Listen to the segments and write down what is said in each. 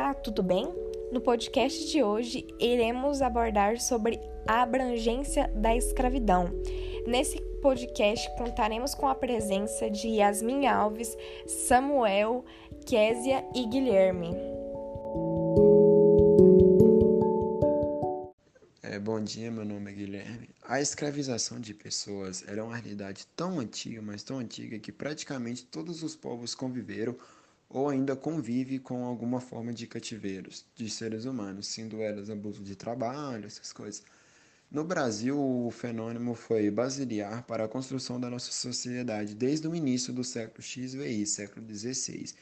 Olá, tudo bem? No podcast de hoje iremos abordar sobre a abrangência da escravidão. Nesse podcast contaremos com a presença de Yasmin Alves, Samuel, Késia e Guilherme. É, bom dia, meu nome é Guilherme. A escravização de pessoas era uma realidade tão antiga, mas tão antiga, que praticamente todos os povos conviveram ou ainda convive com alguma forma de cativeiros de seres humanos, sendo elas abuso de trabalho, essas coisas. No Brasil, o fenômeno foi basilar para a construção da nossa sociedade desde o início do século XVI, século XVI.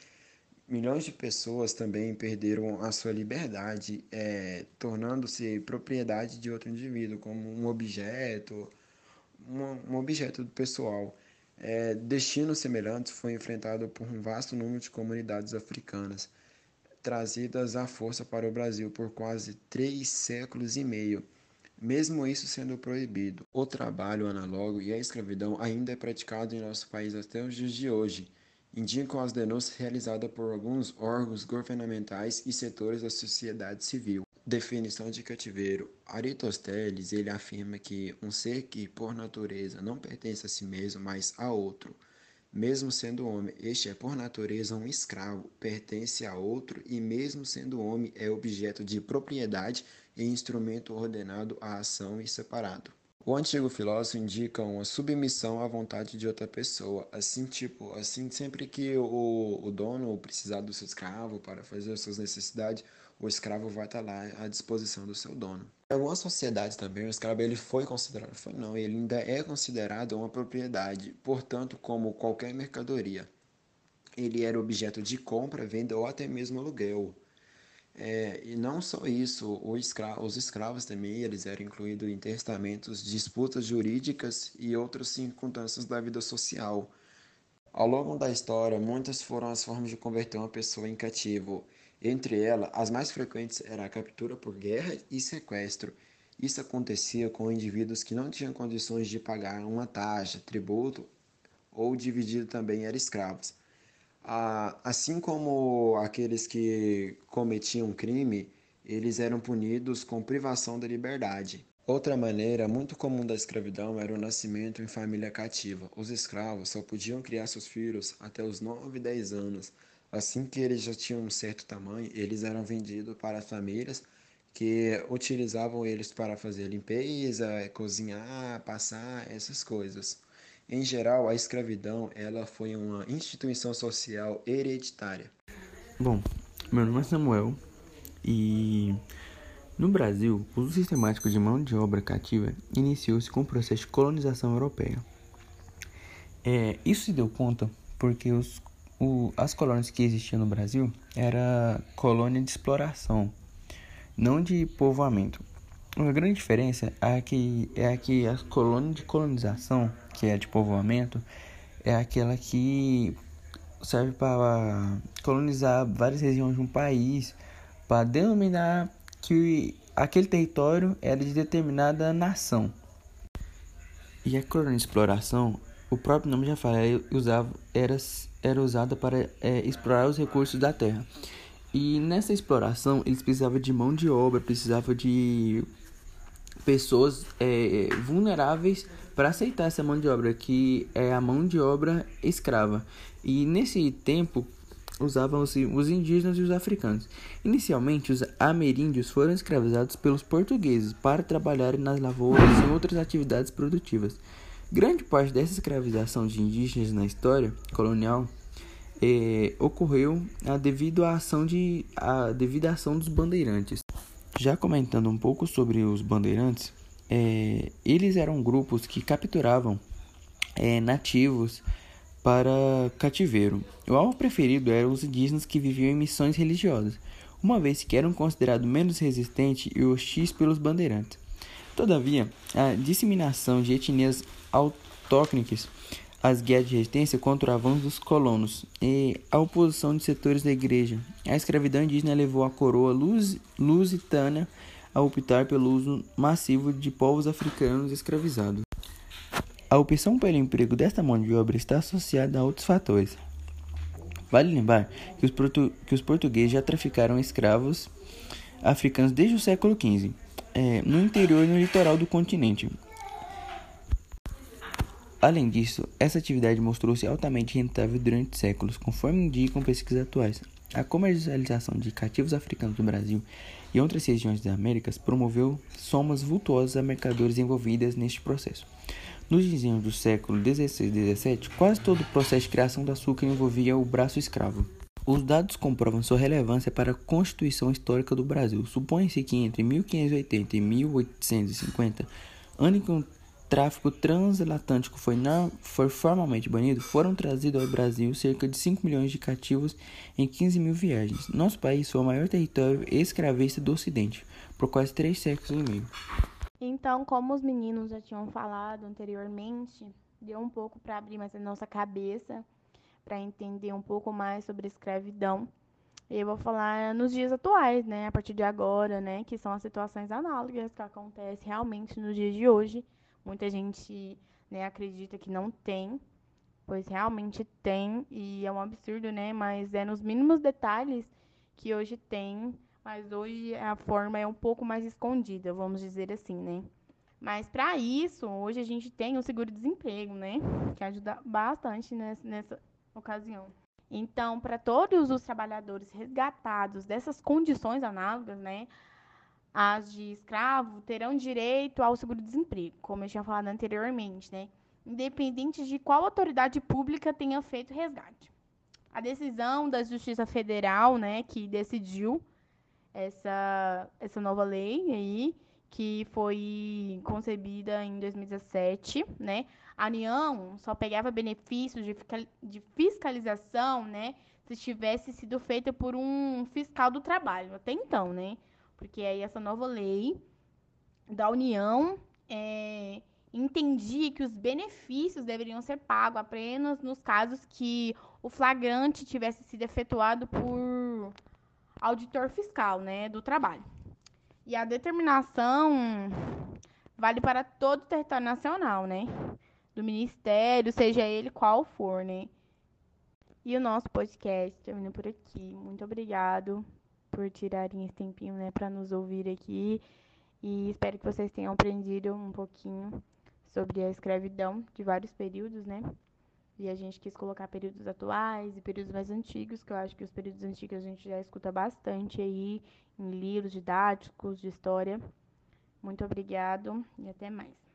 Milhões de pessoas também perderam a sua liberdade, é, tornando-se propriedade de outro indivíduo, como um objeto, um, um objeto pessoal. É, destinos semelhantes foi enfrentado por um vasto número de comunidades africanas, trazidas à força para o Brasil por quase três séculos e meio. Mesmo isso sendo proibido, o trabalho análogo e a escravidão ainda é praticado em nosso país até os dias de hoje, indicam as denúncias realizadas por alguns órgãos governamentais e setores da sociedade civil. Definição de cativeiro. Aristóteles ele afirma que um ser que por natureza não pertence a si mesmo, mas a outro, mesmo sendo homem, este é por natureza um escravo, pertence a outro e mesmo sendo homem é objeto de propriedade e instrumento ordenado à ação e separado. O antigo filósofo indica uma submissão à vontade de outra pessoa, assim tipo, assim sempre que o, o dono precisar do seu escravo para fazer as suas necessidades, o escravo vai estar lá à disposição do seu dono. Em algumas sociedades também, o escravo ele foi considerado, foi não, ele ainda é considerado uma propriedade, portanto, como qualquer mercadoria. Ele era objeto de compra, venda ou até mesmo aluguel. É, e não só isso, escra os escravos também eles eram incluídos em testamentos, disputas jurídicas e outras circunstâncias da vida social. Ao longo da história, muitas foram as formas de converter uma pessoa em cativo. Entre elas, as mais frequentes era a captura por guerra e sequestro. Isso acontecia com indivíduos que não tinham condições de pagar uma taxa, tributo ou dividido também eram escravos. Assim como aqueles que cometiam crime, eles eram punidos com privação da liberdade. Outra maneira muito comum da escravidão era o nascimento em família cativa. Os escravos só podiam criar seus filhos até os 9 e 10 anos. Assim que eles já tinham um certo tamanho, eles eram vendidos para famílias que utilizavam eles para fazer limpeza, cozinhar, passar essas coisas. Em geral, a escravidão ela foi uma instituição social hereditária. Bom, meu nome é Samuel e no Brasil, o uso sistemático de mão de obra cativa iniciou-se com o processo de colonização europeia. É, isso se deu conta porque os o, as colônias que existiam no Brasil era colônia de exploração, não de povoamento. Uma grande diferença é que, é que a colônia de colonização, que é de povoamento, é aquela que serve para colonizar várias regiões de um país, para denominar que aquele território era de determinada nação. E a colônia de exploração o próprio nome já fala, usava, era, era usada para é, explorar os recursos da terra. E nessa exploração eles precisavam de mão de obra, precisavam de pessoas é, vulneráveis para aceitar essa mão de obra, que é a mão de obra escrava. E nesse tempo usavam-se os indígenas e os africanos. Inicialmente, os ameríndios foram escravizados pelos portugueses para trabalharem nas lavouras e outras atividades produtivas. Grande parte dessa escravização de indígenas na história colonial é, ocorreu a devido à ação de a devido à ação dos bandeirantes. Já comentando um pouco sobre os bandeirantes, é, eles eram grupos que capturavam é, nativos para cativeiro. O alvo preferido eram os indígenas que viviam em missões religiosas, uma vez que eram considerados menos resistentes e hostis pelos bandeirantes. Todavia, a disseminação de etnias autóctones, as guerras de resistência contra o avanço dos colonos e a oposição de setores da igreja, a escravidão indígena levou a coroa lus lusitana a optar pelo uso massivo de povos africanos escravizados. A opção pelo emprego desta mão de obra está associada a outros fatores, Vale lembrar que os, que os portugueses já traficaram escravos africanos desde o século XV, é, no interior e no litoral do continente. Além disso, essa atividade mostrou-se altamente rentável durante séculos, conforme indicam pesquisas atuais. A comercialização de cativos africanos no Brasil e outras regiões das Américas promoveu somas vultuosas a mercadores envolvidas neste processo. Nos desenhos do século XVI e XVII, quase todo o processo de criação do açúcar envolvia o braço escravo. Os dados comprovam sua relevância para a constituição histórica do Brasil. Supõe-se que entre 1580 e 1850, ano em que o tráfico transatlântico foi, foi formalmente banido, foram trazidos ao Brasil cerca de 5 milhões de cativos em 15 mil viagens. Nosso país foi o maior território escravista do Ocidente, por quase três séculos e meio. Então, como os meninos já tinham falado anteriormente, deu um pouco para abrir mais a nossa cabeça para entender um pouco mais sobre escravidão. Eu vou falar nos dias atuais, né, a partir de agora, né, que são as situações análogas que acontecem realmente nos dias de hoje. Muita gente, né, acredita que não tem, pois realmente tem e é um absurdo, né, mas é nos mínimos detalhes que hoje tem, mas hoje a forma é um pouco mais escondida, vamos dizer assim, né? Mas para isso, hoje a gente tem o seguro-desemprego, né? Que ajuda bastante nessa, nessa, ocasião. Então, para todos os trabalhadores resgatados dessas condições análogas, né, as de escravo terão direito ao seguro-desemprego, como eu tinha falado anteriormente, né, independente de qual autoridade pública tenha feito o resgate. A decisão da Justiça Federal, né, que decidiu essa, essa nova lei aí, que foi concebida em 2017, né? A União só pegava benefícios de fiscalização, né? Se tivesse sido feita por um fiscal do trabalho, até então, né? Porque aí essa nova lei da União é, entendia que os benefícios deveriam ser pagos apenas nos casos que o flagrante tivesse sido efetuado por auditor fiscal, né, do trabalho. E a determinação vale para todo o território nacional, né? Do ministério, seja ele qual for, né? E o nosso podcast termina por aqui. Muito obrigado por tirarem esse tempinho, né, para nos ouvir aqui. E espero que vocês tenham aprendido um pouquinho sobre a escravidão de vários períodos, né? E a gente quis colocar períodos atuais e períodos mais antigos, que eu acho que os períodos antigos a gente já escuta bastante aí em livros didáticos de história. Muito obrigado e até mais.